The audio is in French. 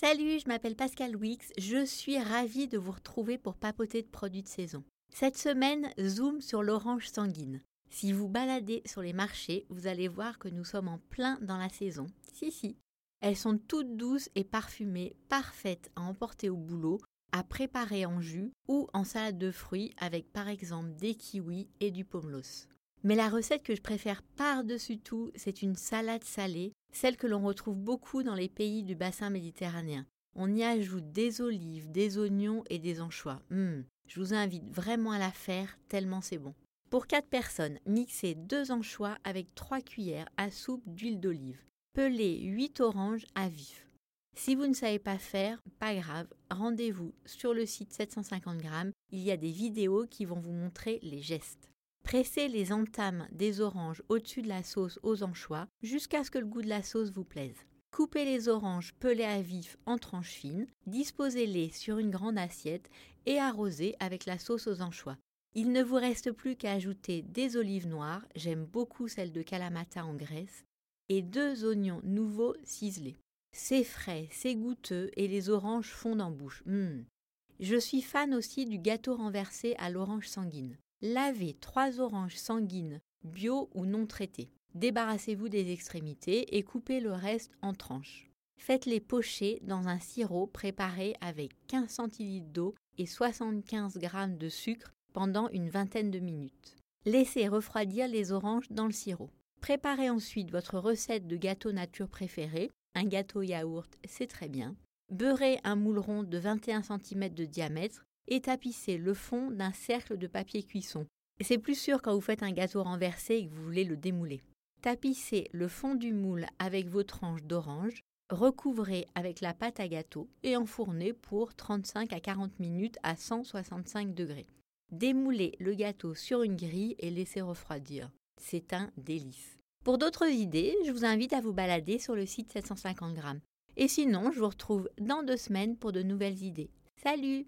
Salut, je m'appelle Pascal Wix, je suis ravie de vous retrouver pour papoter de produits de saison. Cette semaine, zoom sur l'orange sanguine. Si vous baladez sur les marchés, vous allez voir que nous sommes en plein dans la saison. Si, si. Elles sont toutes douces et parfumées, parfaites à emporter au boulot, à préparer en jus ou en salade de fruits avec par exemple des kiwis et du pomelos. Mais la recette que je préfère par-dessus tout, c'est une salade salée, celle que l'on retrouve beaucoup dans les pays du bassin méditerranéen. On y ajoute des olives, des oignons et des anchois. Hum, je vous invite vraiment à la faire tellement c'est bon. Pour 4 personnes, mixez 2 anchois avec 3 cuillères à soupe d'huile d'olive. Pelez 8 oranges à vif. Si vous ne savez pas faire, pas grave, rendez-vous sur le site 750 g, il y a des vidéos qui vont vous montrer les gestes. Pressez les entames des oranges au-dessus de la sauce aux anchois jusqu'à ce que le goût de la sauce vous plaise. Coupez les oranges pelées à vif en tranches fines, disposez-les sur une grande assiette et arrosez avec la sauce aux anchois. Il ne vous reste plus qu'à ajouter des olives noires, j'aime beaucoup celles de Kalamata en Grèce, et deux oignons nouveaux ciselés. C'est frais, c'est goûteux et les oranges fondent en bouche. Mmh. Je suis fan aussi du gâteau renversé à l'orange sanguine. Lavez trois oranges sanguines, bio ou non traitées. Débarrassez-vous des extrémités et coupez le reste en tranches. Faites-les pocher dans un sirop préparé avec 15 centilitres d'eau et 75 g de sucre pendant une vingtaine de minutes. Laissez refroidir les oranges dans le sirop. Préparez ensuite votre recette de gâteau nature préféré. Un gâteau yaourt, c'est très bien. Beurrez un moule rond de 21 cm de diamètre et tapissez le fond d'un cercle de papier cuisson. C'est plus sûr quand vous faites un gâteau renversé et que vous voulez le démouler. Tapissez le fond du moule avec vos tranches d'orange, recouvrez avec la pâte à gâteau et enfournez pour 35 à 40 minutes à 165 degrés. Démoulez le gâteau sur une grille et laissez refroidir. C'est un délice. Pour d'autres idées, je vous invite à vous balader sur le site 750 g. Et sinon, je vous retrouve dans deux semaines pour de nouvelles idées. Salut